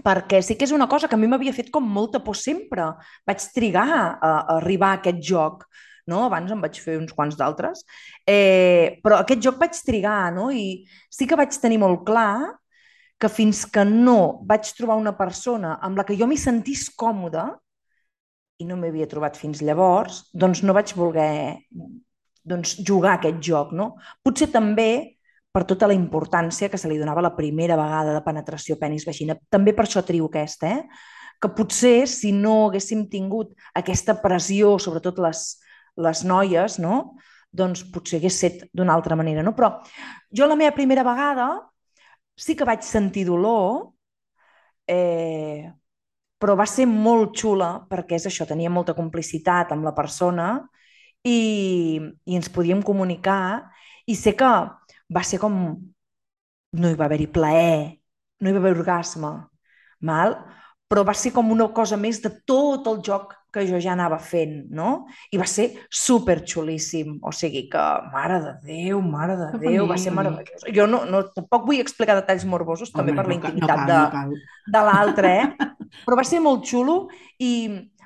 perquè sí que és una cosa que a mi m'havia fet com molta por sempre. Vaig trigar a, a arribar a aquest joc, no? Abans en vaig fer uns quants d'altres. Eh, però aquest joc vaig trigar, no? I sí que vaig tenir molt clar que fins que no vaig trobar una persona amb la que jo m'hi sentís còmode, i no m'havia trobat fins llavors, doncs no vaig voler doncs, jugar aquest joc. No? Potser també per tota la importància que se li donava la primera vegada de penetració penis-vagina. També per això trio aquesta, eh? que potser si no haguéssim tingut aquesta pressió, sobretot les, les noies, no? doncs potser hagués set d'una altra manera. No? Però jo la meva primera vegada sí que vaig sentir dolor, eh, però va ser molt xula perquè és això, tenia molta complicitat amb la persona i, i ens podíem comunicar i sé que va ser com no hi va haver-hi plaer, no hi va haver orgasme, mal? Però va ser com una cosa més de tot el joc que jo ja anava fent, no? I va ser super xulíssim, o sigui que, mare de Déu, mare de Que Déu, va ser meravellós. Jo no, no, tampoc vull explicar detalls morbosos, també Home, per la no cal- intimitat no de, cal, no cal. de l'altre, eh? Però va ser molt xulo i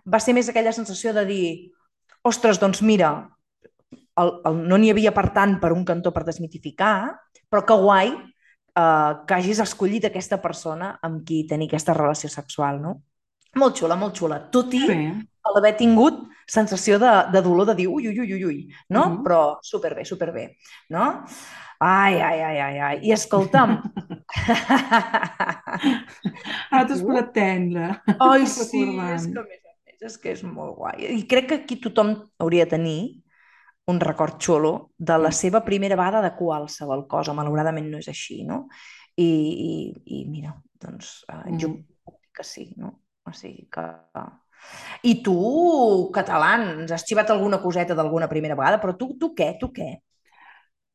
va ser més aquella sensació de dir ostres, doncs mira, el, el, no n'hi havia per tant per un cantó per desmitificar, però que guai eh, que hagis escollit aquesta persona amb qui tenir aquesta relació sexual, no? Molt xula, molt xula. Tot i Bé, l'haver tingut sensació de, de dolor, de dir ui, ui, ui, ui, ui, no? Mhm. Però superbé, superbé, no? Ai, ai, ai, ai, ai. I escolta'm... ara t'has posat tendre. Ai, sí, és que a més a més és que és molt guai. I crec que aquí tothom hauria de tenir un record xulo de la seva primera vegada de qualsevol cosa. Malauradament no és així, no? I, i, i mira, doncs eh, jo Mm. dir que sí, no? O sigui que... I tu, català, ens has xivat alguna coseta d'alguna primera vegada, però tu, tu què, tu què?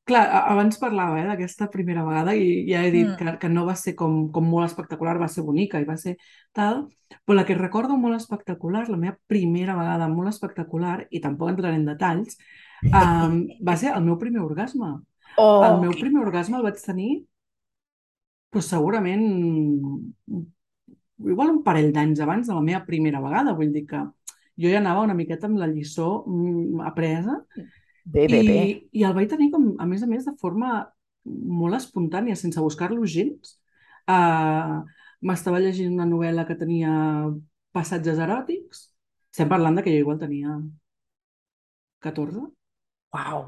Clar, abans parlava eh, d'aquesta primera vegada i ja he dit Mm. que, que no va ser com, com molt espectacular, va ser bonica i va ser tal, però la que recordo molt espectacular, la meva primera vegada molt espectacular, i tampoc entraré en detalls, um, va ser el meu primer orgasme. Oh, el meu primer orgasme el vaig tenir doncs segurament igual un parell d'anys abans de la meva primera vegada, vull dir que jo ja anava una miqueta amb la lliçó mm, apresa Bé, bé, bé. i, i el vaig tenir com, a més a més, de forma molt espontània, sense buscar-lo gens. Uh, M'estava llegint una novel·la que tenia passatges eròtics. Estem parlant de que jo igual tenia 14, Uau,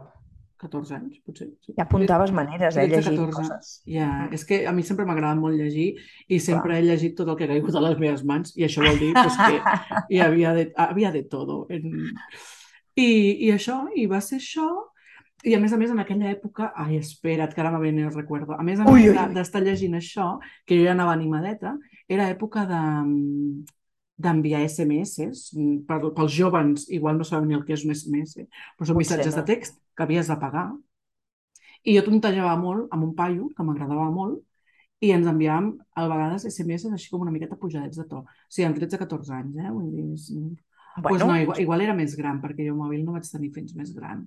14 anys, potser. Sí. ja apuntaves maneres, eh, 13, llegint 14. coses. Ja, Mm. és que a mi sempre m'ha agradat molt llegir i sempre he llegit tot el que ha caigut a les meves mans i això vol dir pues, que hi havia de, havia de todo. En... I, I això, i va ser això, i a més a més en aquella època, ai, espera't, que ara me viene el recuerdo, a més a més d'estar llegint això, que jo ja anava animadeta, era època de d'enviar SMS, per, pels jovens igual no saben ni el que és un SMS, però són Potser missatges no. de text que havies de pagar, i jo tontejava molt amb un paio que m'agradava molt i ens enviàvem a vegades SMS així com una miqueta pujadets de to. O sigui, amb 13-14 anys, eh? Vull dir, és... Bueno, pues no, igual, igual era més gran, perquè jo mòbil no vaig tenir fins més gran.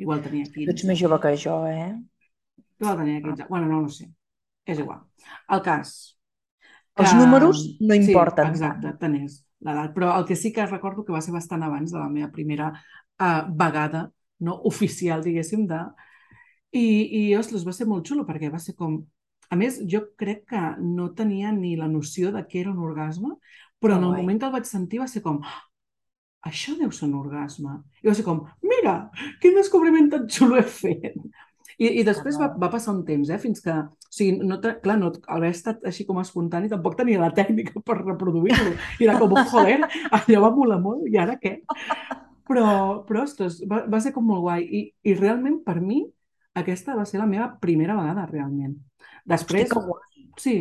Igual tenia 15. tu ets més jove que jo, eh? Igual tenia 15. Bueno, no ho sé. És igual. El cas... Els números no Sí, importen exacte, tant és l'edat. Però el que sí que recordo que va ser bastant abans de la meva primera uh, vegada no oficial, diguéssim, de... I, i ostres, va ser molt xulo perquè va ser com... A més, jo crec que no tenia ni la noció de què era un orgasme, però en el moment que el vaig sentir va ser com "Ah, això deu ser un orgasme. I va ser com, mira, quin descobriment tan xulo he fet. I, i després va, va passar un temps, eh? Fins que... O sigui, no te, clar, no, haver estat així com espontani tampoc tenia la tècnica per reproduir-lo. I era com, joder, allò va molar molt, i ara què? Però, però ostres, va, va ser com molt guai. I, I realment, per mi, aquesta va ser la meva primera vegada, realment. Després... Hosti. Sí,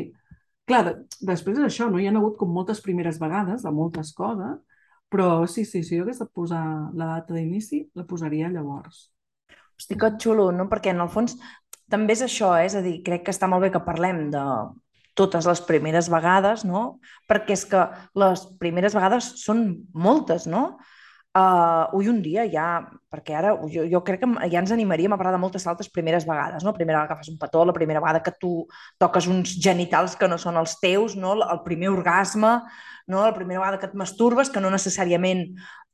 clar, de, després és això, no? Hi ha hagut com moltes primeres vegades de moltes coses, però sí, sí, si jo hagués de posar la data d'inici, la posaria llavors. Hosti, que xulo, no? Perquè en el fons també és això, eh? és a dir, crec que està molt bé que parlem de totes les primeres vegades, no? Perquè és que les primeres vegades són moltes, no? Uh, avui un dia ja, perquè ara jo, jo crec que ja ens animaríem a parlar de moltes altres primeres vegades, no? La primera vegada que fas un petó, la primera vegada que tu toques uns genitals que no són els teus, no? El primer orgasme, no? La primera vegada que et masturbes, que no necessàriament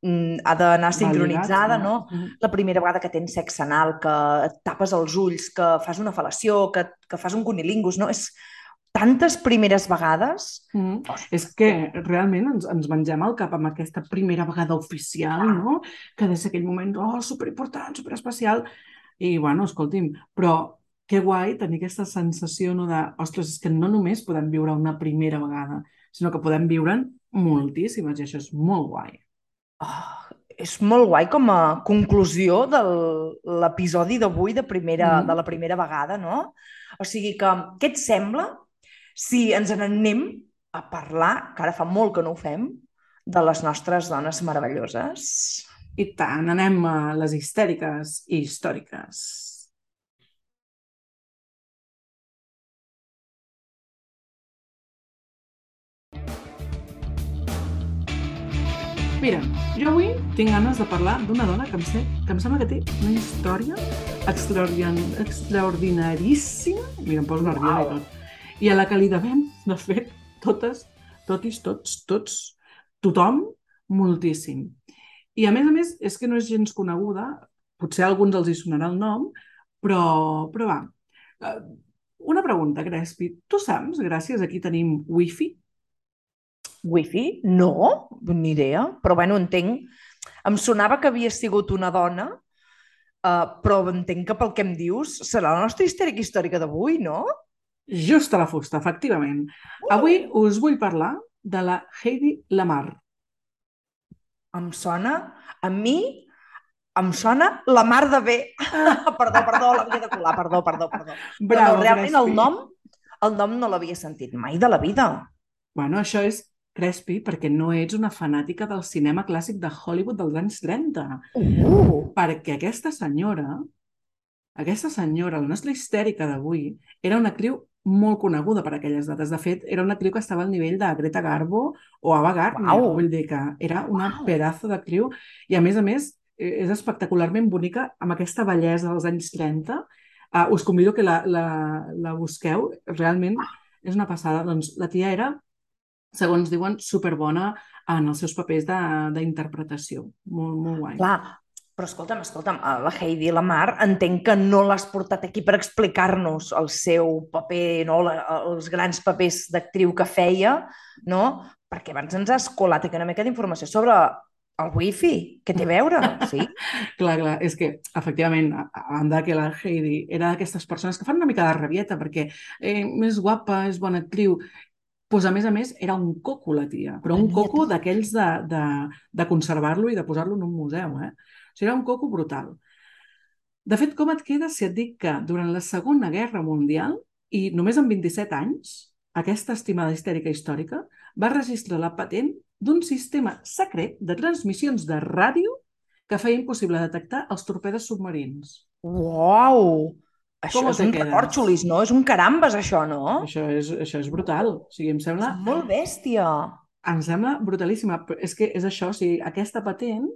mm, ha d'anar sincronitzada, no? Mm. La primera vegada que tens sexe anal, que et tapes els ulls, que fas una fal·lació, que, que fas un cunilingus, no? És tantes primeres vegades. Mm. És que realment ens, ens mengem el cap amb aquesta primera vegada oficial, no? Que des d'aquell moment, oh, superimportant, superespecial. I, bueno, escolti'm, però que guai tenir aquesta sensació no, de, ostres, és que no només podem viure una primera vegada, sinó que podem viure'n moltíssimes, i això és molt guai. Oh, és molt guai com a conclusió de l'episodi d'avui de, primera, Mm. de la primera vegada, no? O sigui que, què et sembla si ens n'anem a parlar, que ara fa molt que no ho fem, de les nostres dones meravelloses? I tant, anem a les histèriques i històriques. Mira, jo avui tinc ganes de parlar d'una dona que em, sé, que em sembla que té una història extraordinaríssima, mira, em poso nerviosa i Uau. tot, i a la que li devem, de fet, totes, totis, tots, tots, tothom, moltíssim. I a més a més, és que no és gens coneguda, potser a alguns els hi sonarà el nom, però, però va. Eh, Una pregunta, Crespi. Tu saps, gràcies a qui tenim wifi? Wifi? No, ni idea. Però bueno, entenc. Em sonava que havia sigut una dona, uh, però entenc que pel que em dius serà la nostra histèrica històrica d'avui, no? Just a la fusta, efectivament. Avui us vull parlar de la Heidi Lamar. Em sona, a mi, em sona la mar de bé. perdó, perdó, l'havia de colar, perdó, perdó, perdó. Bravo, no, realment el Crespi. nom, el nom no l'havia sentit mai de la vida. Bueno, això és Crespi perquè no ets una fanàtica del cinema clàssic de Hollywood dels anys 30. Uh, Perquè aquesta senyora, aquesta senyora, la nostra histèrica d'avui, era una actriu molt coneguda per aquelles dates. De fet, era una actriu que estava al nivell de Greta Garbo o Ava Gardner. Uau. Vull dir que era una Uau. pedazo d'actriu i, a més a més, eh, és espectacularment bonica amb aquesta bellesa dels anys 30. Uh, us convido que la, la, la busqueu. Realment és una passada. Doncs la tia era, segons diuen, superbona en els seus papers de- d'interpretació. Molt, molt guai. clar, però escolta'm, escolta'm, a la Heidi Lamar entenc que no l'has portat aquí per explicar-nos el seu paper, no? La, els grans papers d'actriu que feia, no? Perquè abans ens has colat aquí una mica d'informació sobre el wifi. Què té a veure? Sí? Clar, clar, és que, efectivament, a banda que la Heidi era d'aquestes persones que fan una mica de rabieta perquè eh, més guapa, és bona actriu, doncs a més a més era un coco la tia, però un coco d'aquells de, de, de conservar-lo i de posar-lo en un museu, eh? Era un coco brutal. De fet, com et queda si et dic que durant la Segona Guerra Mundial, i només amb 27 anys, aquesta estimada histèrica històrica va registrar la patent d'un sistema secret de transmissions de ràdio que feia impossible detectar els torpedes submarins. Uau! Això Com és un quedes? recorxolis, no? És un carambes, això, no? Això és, això és brutal. O sigui, em sembla, És molt bèstia. Em sembla brutalíssima. Però És que és això, o sigui, aquesta patent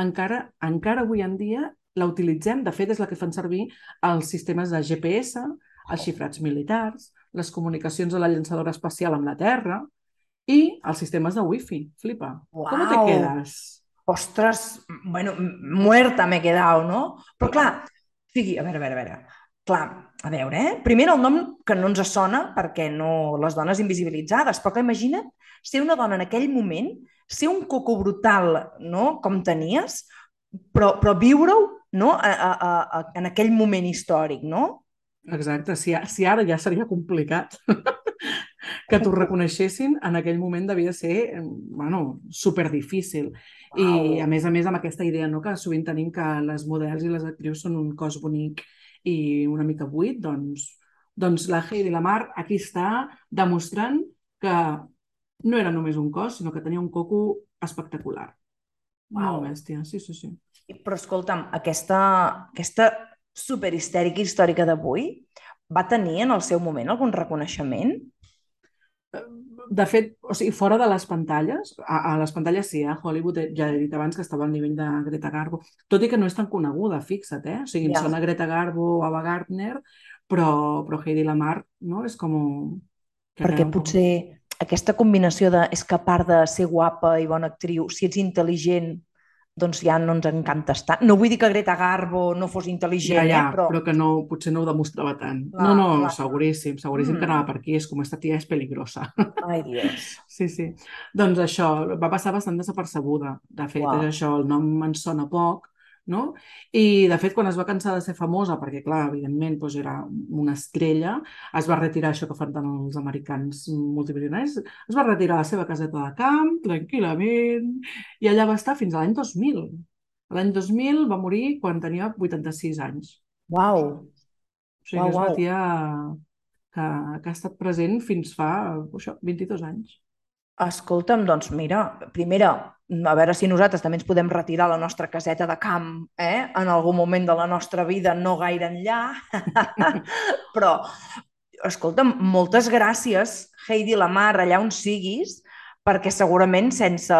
encara, encara avui en dia la utilitzem. De fet, és la que fan servir els sistemes de GPS, els xifrats militars, les comunicacions de la llançadora espacial amb la Terra i els sistemes de wifi. Flipa. Com te Uau. quedes? Ostres, bueno, muerta m'he quedat, no? Però clar, sigui, a veure, a veure, a veure. Clar, a veure, eh? Primer el nom que no ens sona perquè no les dones invisibilitzades, però clar, imagina't ser una dona en aquell moment, ser un coco brutal, no?, com tenies, però, però viure-ho no? a, a, a, en aquell moment històric, no? Exacte, si, si ara ja seria complicat que t'ho reconeixessin, en aquell moment devia ser, bueno, super difícil. Wow. I a més a més amb aquesta idea no, que sovint tenim que les models i les actrius són un cos bonic i una mica buit, doncs, doncs la Heidi Lamar aquí està demostrant que no era només un cos, sinó que tenia un coco espectacular. Wow. Molt bèstia, sí, sí, sí. Però escolta'm, aquesta, aquesta superhistèrica històrica d'avui va tenir en el seu moment algun reconeixement? De fet, o sigui, fora de les pantalles, a, a les pantalles sí, a Hollywood ja he dit abans que estava al nivell de Greta Garbo, tot i que no és tan coneguda, fixa't, eh? O sigui, ja. sona Greta Garbo o Ava Gardner, però, però Heidi Lamar, no? És com... Perquè potser com... aquesta combinació de és que a part de ser guapa i bona actriu, si ets intel·ligent doncs ja no ens encanta estar. No vull dir que Greta Garbo no fos intel·ligent, ja, ja, eh, però... però que no, potser no ho demostrava tant. Clar, no, no, clar. seguríssim, seguríssim mm. que anava per aquí. És com esta tia és peligrosa. Ai, Dios. Sí, sí. Doncs això, va passar bastant desapercebuda. De fet, wow. és això, el nom em sona poc, no? I, de fet, quan es va cansar de ser famosa, perquè, clar, evidentment, doncs era una estrella, es va retirar això que fan tant els americans multimilionaris, es va retirar a la seva caseta de camp, tranquil·lament, i allà va estar fins a l'any 2000. L'any 2000 va morir quan tenia 86 anys. Uau! O sigui, uau, és una tia que, que ha estat present fins fa això, 22 anys. Escolta'm, doncs mira, primera, a veure si nosaltres també ens podem retirar la nostra caseta de camp eh? en algun moment de la nostra vida, no gaire enllà, però, escolta'm, moltes gràcies, Heidi Lamar, allà on siguis, perquè segurament sense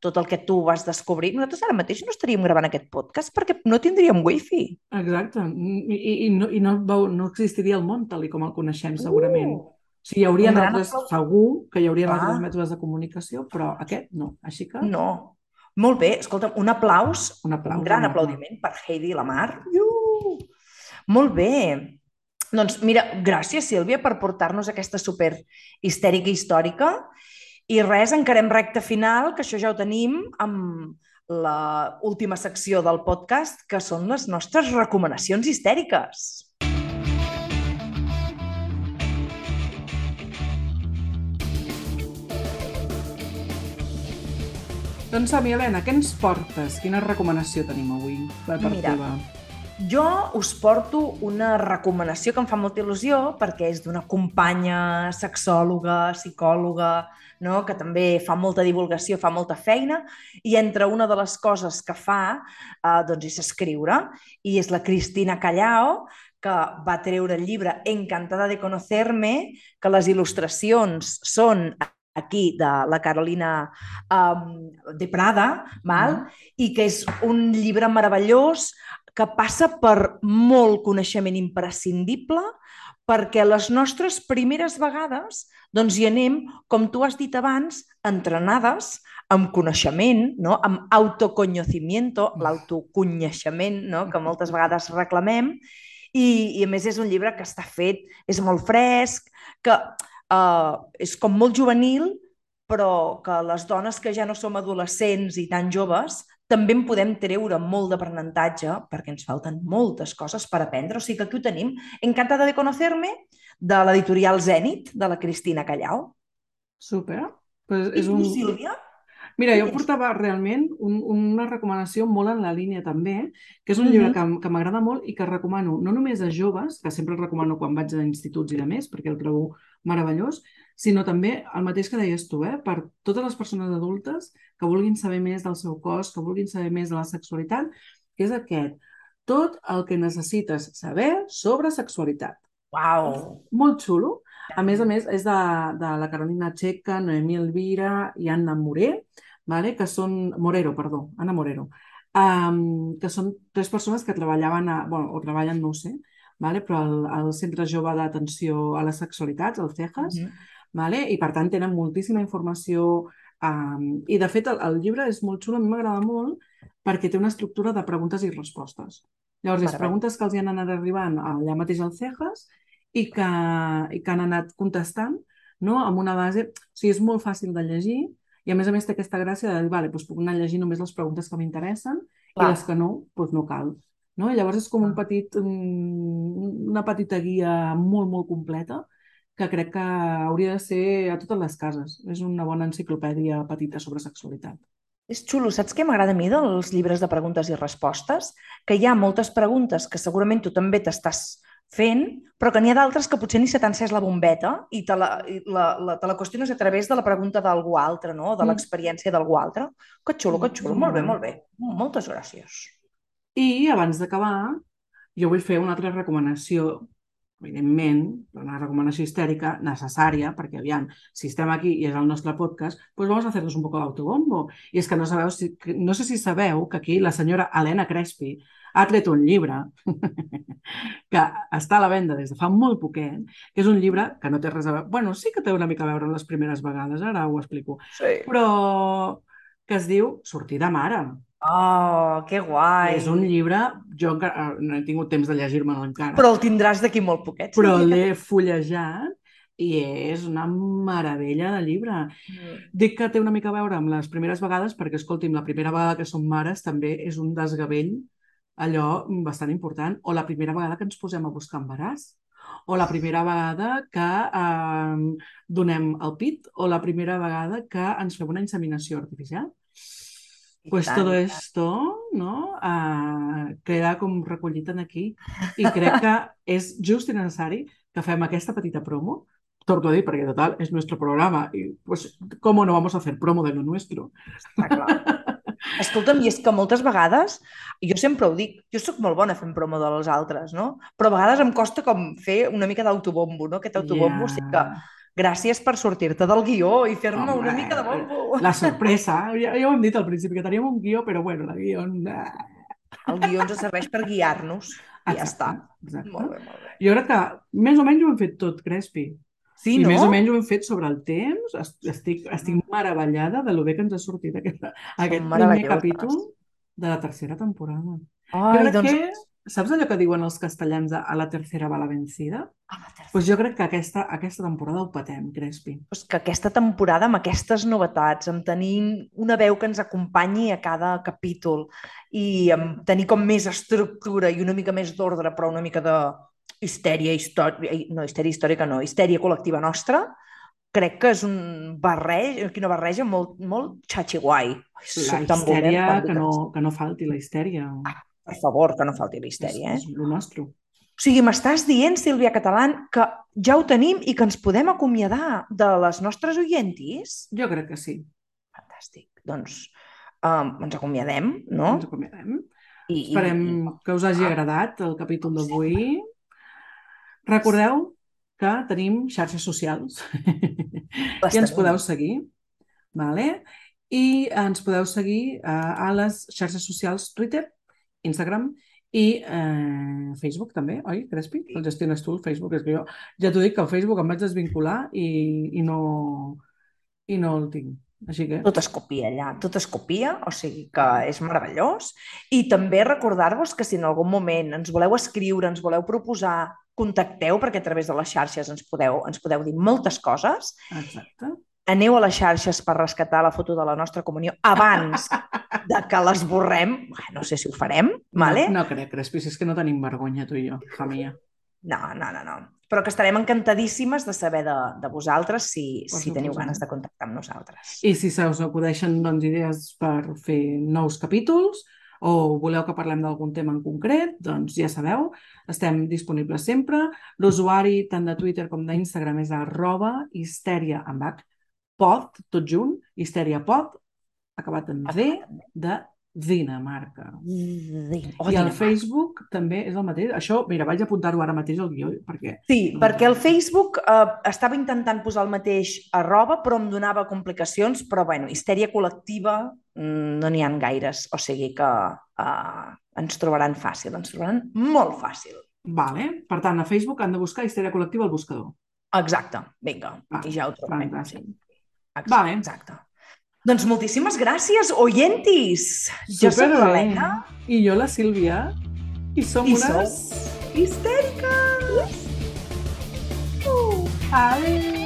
tot el que tu vas descobrir, nosaltres ara mateix no estaríem gravant aquest podcast perquè no tindríem wifi. Exacte, i, i, no, i no, no existiria el món tal com el coneixem segurament. Uh sigui, hi hauria altres, segur que hi hauria altres mètodes de comunicació, però aquest no. Així que... No. Molt bé, escolta'm, un aplaus, un, aplaus, un gran un aplaudiment per Heidi Lamar. Uh! Molt bé. Doncs mira, gràcies, Sílvia, per portar-nos aquesta super histèrica històrica. I res, encarem recta final, que això ja ho tenim amb la última secció del podcast, que són les nostres recomanacions histèriques. Doncs som Helena, què ens portes? Quina recomanació tenim avui per Mira, teva? jo us porto una recomanació que em fa molta il·lusió perquè és d'una companya sexòloga, psicòloga, no? que també fa molta divulgació, fa molta feina, i entre una de les coses que fa eh, doncs és escriure, i és la Cristina Callao, que va treure el llibre Encantada de conocerme, que les il·lustracions són aquí de la Carolina um, de Prada, val? Mm. i que és un llibre meravellós que passa per molt coneixement imprescindible perquè les nostres primeres vegades doncs hi anem, com tu has dit abans, entrenades amb coneixement, no? amb autoconocimiento, l'autoconeixement no? que moltes vegades reclamem, i, i a més és un llibre que està fet, és molt fresc, que uh, és com molt juvenil, però que les dones que ja no som adolescents i tan joves també en podem treure molt d'aprenentatge perquè ens falten moltes coses per aprendre. O sigui que aquí ho tenim. Encantada de conocerme de l'editorial Zenit, de la Cristina Callau. Super. Pues és I tu, un... Sílvia? Mira, jo portava realment un, una recomanació molt en la línia també, que és un llibre mm -hmm. que, que m'agrada molt i que recomano no només a joves, que sempre el recomano quan vaig a instituts i de més, perquè el trobo meravellós, sinó també el mateix que deies tu, eh? per totes les persones adultes que vulguin saber més del seu cos, que vulguin saber més de la sexualitat, que és aquest. Tot el que necessites saber sobre sexualitat. Wow. Molt xulo. A més a més, és de, de la Carolina Checa, Noemí Elvira i Anna Moré, vale? que són... Morero, perdó, Ana Morero, um, que són tres persones que treballaven, a, bueno, o treballen, no ho sé, vale? però al, al Centre Jove d'Atenció a les Sexualitats, el CEJAS, mm -hmm. vale? i per tant tenen moltíssima informació Um, I, de fet, el, el llibre és molt xulo, a mi m'agrada molt, perquè té una estructura de preguntes i respostes. Llavors, les preguntes que els hi han anat arribant allà mateix al CEJAS i que, i que han anat contestant no? amb una base... O sigui, és molt fàcil de llegir i a més a més té aquesta gràcia de dir, vale, doncs puc anar a llegir només les preguntes que m'interessen i les que no, doncs no cal. no? I llavors és com un petit, una petita guia molt, molt completa que crec que hauria de ser a totes les cases. És una bona enciclopèdia petita sobre sexualitat. És xulo. Saps què m'agrada a mi dels llibres de preguntes i respostes? Que hi ha moltes preguntes que segurament tu també t'estàs fent, però que n'hi ha d'altres que potser ni se t'ha encès la bombeta i te la, i la, la, te la qüestiones a través de la pregunta d'algú altre, no? de Mm. l'experiència d'algú altre. Que xulo, que xulo. Molt bé, molt molt bé. Moltes gràcies. I abans d'acabar, jo vull fer una altra recomanació, evidentment, una recomanació histèrica necessària, perquè aviam, si estem aquí i és el nostre podcast, doncs vamos a hacernos un poco de autobombo. I és que no, sabeu si, no sé si sabeu que aquí la senyora Helena Crespi ha tret un llibre que està a la venda des de fa molt poquet, que és un llibre que no té res a veure... Bueno, sí que té una mica a veure les primeres vegades, ara ho explico, Sí. però que es diu Sortir de mare. Oh, que guai. És un llibre, jo encara no he tingut temps de llegir-me'l encara, Però el tindràs d'aquí molt poquet. però Sílvia. l'he fullejat i és una meravella de llibre. Mm. Dic que té una mica a veure amb les primeres vegades perquè, escolti'm, la primera vegada que som mares també és un desgavell allò bastant important, o la primera vegada que ens posem a buscar embaràs, o la primera vegada que eh, donem el pit, o la primera vegada que ens fem una inseminació artificial. Pues tant, todo esto, ¿no? Ah, queda com recollit en aquí. I crec que és just i necessari que fem aquesta petita promo. Torno a dir, perquè total, és nuestro programa. I, pues, ¿cómo no vamos a hacer promo de lo nuestro? Està clar. Escolta'm, i és que moltes vegades, jo sempre ho dic, jo sóc molt bona fent promo de les altres, no? Però a vegades em costa com fer una mica d'autobombo, no? Aquest autobombo, yeah. sí que gràcies per sortir-te del guió i fer-me una mica de bombo. La sorpresa. Ja, ja ho hem dit al principi, que teníem un guió, però bueno, la guió... ah, El guió ens serveix per guiar-nos i ja està. Exacte. Molt bé, molt bé. Jo crec que més o menys ho hem fet tot, Crespi. Sí, I no? més o menys ho hem fet sobre el temps. Est- Estic, estic meravellada de lo bé que ens ha sortit aquest, aquest primer capítol de la tercera temporada. jo Ai, crec doncs... que, saps allò que diuen els castellans a la tercera va la vencida? Ah. Doncs pues jo crec que aquesta, aquesta temporada ho patem, Crespi. pues que aquesta temporada, amb aquestes novetats, amb tenir una veu que ens acompanyi a cada capítol i amb tenir com més estructura i una mica més d'ordre, però una mica de histèria històrica, no, histèria històrica no, histèria col·lectiva nostra, crec que és un barreig, una barreja molt, molt xatxi-guai. Ai, La histèria, que no, que no falti la histèria. Per favor, que no falti la histèria, és, eh? és el nostre. O sigui, m'estàs dient, Sílvia Catalán, que ja ho tenim i que ens podem acomiadar de les nostres oientis? Jo crec que sí. Fantàstic. Doncs um, ens acomiadem, no? Ens acomiadem. I, Esperem que us hagi Ah. agradat el capítol d'avui. Recordeu que tenim xarxes socials Les i ens podeu seguir. Vale? I ens podeu seguir uh, a les xarxes socials Twitter, Instagram i eh, Facebook també, oi, Crespi? El gestiones tu, el Facebook. És que jo ja t'ho dic que el Facebook em vaig desvincular i, i, no, i no el tinc. Així que... Tot es copia allà, tot es copia, o sigui que és meravellós. I també recordar-vos que si en algun moment ens voleu escriure, ens voleu proposar, contacteu perquè a través de les xarxes ens podeu, ens podeu dir moltes coses. Exacte. Aneu a les xarxes per rescatar la foto de la nostra comunió abans de que l'esborrem. No sé si ho farem, vale? No, no crec, Crespi, és que no tenim vergonya tu i jo, hija mia. No, no, no, no. Però que estarem encantadíssimes de saber de, de vosaltres si, Per si teniu ganes de contactar amb nosaltres. I si se us acudeixen doncs, idees per fer nous capítols o voleu que parlem d'algun tema en concret, doncs ja sabeu, estem disponibles sempre. L'usuari tant de Twitter com d'Instagram és arroba histèria amb H, pod, tot junt, histèria pod, acabat en D, de Dinamarca. Oh, I el Dinamarca. Facebook també és el mateix. Això, mira, vaig apuntar-ho ara mateix al guió, perquè Sí, perquè el Facebook eh, estava intentant posar el mateix arroba, però em donava complicacions, però bueno, histèria col·lectiva mm, no n'hi han gaires, o sigui que eh, ens trobaran fàcil, ens trobaran molt fàcil. Vale. Per tant, a Facebook han de buscar Histèria Col·lectiva al buscador. Exacte, vinga, Ah, i ja ho trobarem. Fantàstic. Exacte, Vale. exacte. Doncs moltíssimes gràcies, oyentis! Jo soc Superbé. l'Helena I jo la Sílvia. I som i unes... sou histèriques! Adéu!